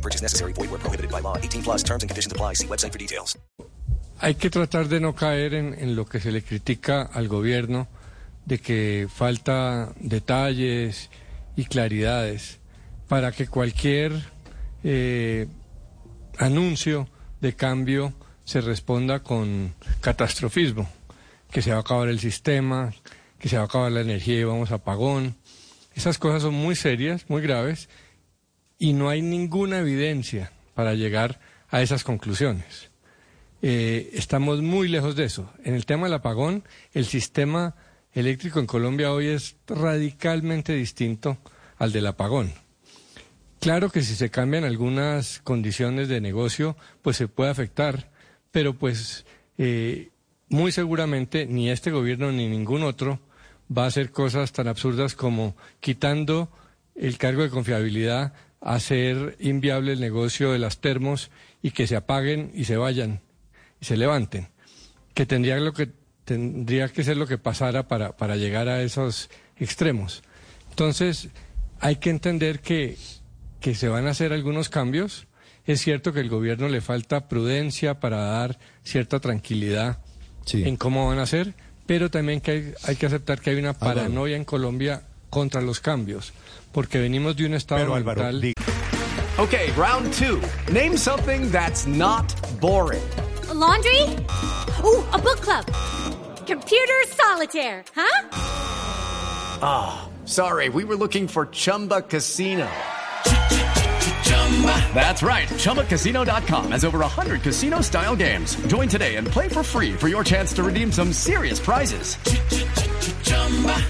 No purchase necessary. Void where prohibited by law. 18 plus terms and conditions apply. See website for details. Hay que tratar de no caer en, en lo que se le critica al gobierno de que falta detalles y claridades para que cualquier eh, anuncio de cambio se responda con catastrofismo, que se va a acabar el sistema, que se va a acabar la energía y vamos a apagón. Esas cosas son muy serias, muy graves, y no hay ninguna evidencia para llegar a esas conclusiones. Eh, estamos muy lejos de eso. En el tema del apagón, el sistema eléctrico en Colombia hoy es radicalmente distinto al del apagón. Claro que si se cambian algunas condiciones de negocio, pues se puede afectar, pero pues eh, muy seguramente ni este gobierno ni ningún otro va a hacer cosas tan absurdas como quitando el cargo de confiabilidad, hacer inviable el negocio de las termos y que se apaguen y se vayan y se levanten, que tendría lo que tendría que ser lo que pasara para, para llegar a esos extremos. Entonces, hay que entender que que se van a hacer algunos cambios. Es cierto que el gobierno le falta prudencia para dar cierta tranquilidad en cómo van a ser, pero también que hay, hay que aceptar que hay una paranoia en Colombia contra los cambios, porque venimos de un estado Pero, Álvaro, mental. di- Okay, round two. Name something that's not boring. A laundry? Ooh, a book club. Computer solitaire, huh? Ah, sorry, we were looking for Chumba Casino. That's right. ChumbaCasino.com has over 100 casino style games. Join today and play for free for your chance to redeem some serious prizes.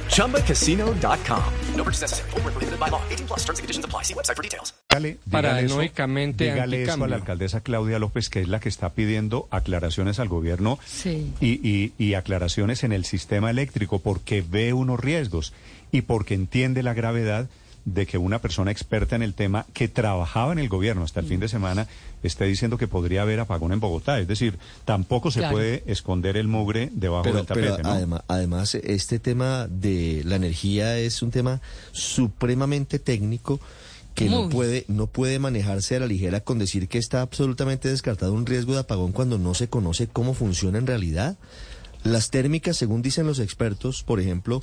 ChumbaCasino.com. No purchase necessary. Where prohibited by law. 18 plus terms and conditions apply. See website for details. dígale, dígale eso, Paranoicamente dígale eso a la alcaldesa Claudia López, que es la que está pidiendo aclaraciones al gobierno Sí. y, y- y aclaraciones en el sistema eléctrico, porque ve unos riesgos y porque entiende la gravedad de que una persona experta en el tema que trabajaba en el gobierno hasta el fin de semana esté diciendo que podría haber apagón en Bogotá. Es decir, tampoco se Claro. puede esconder el mugre debajo Pero, del tapete, pero ¿no? además, además, este tema de la energía es un tema supremamente técnico que no puede, no puede manejarse a la ligera con decir que está absolutamente descartado un riesgo de apagón cuando no se conoce cómo funciona en realidad. Las térmicas, según dicen los expertos, por ejemplo,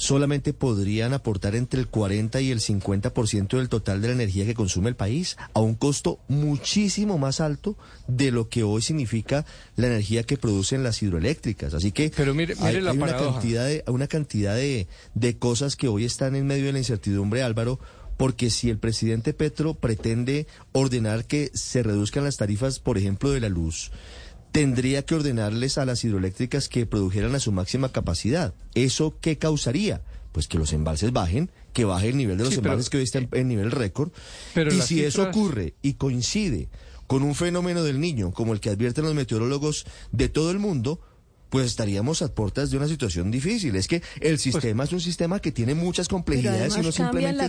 solamente podrían aportar entre el 40 y el 50% del total de la energía que consume el país, a un costo muchísimo más alto de lo que hoy significa la energía que producen las hidroeléctricas. Así que Pero mire- mire hay, la hay una cantidad, de, una cantidad de, de cosas que hoy están en medio de la incertidumbre, Álvaro, porque si el presidente Petro pretende ordenar que se reduzcan las tarifas, por ejemplo, de la luz, tendría que ordenarles a las hidroeléctricas que produjeran a su máxima capacidad. ¿Eso qué causaría? Pues que los embalses bajen, que baje el nivel de los Sí, pero- embalses que hoy están en nivel récord. Pero y si eso ocurre y coincide con un fenómeno del niño, como el que advierten los meteorólogos de todo el mundo, pues estaríamos a puertas de una situación difícil. Es que el sistema es un sistema que tiene muchas complejidades y no simplemente...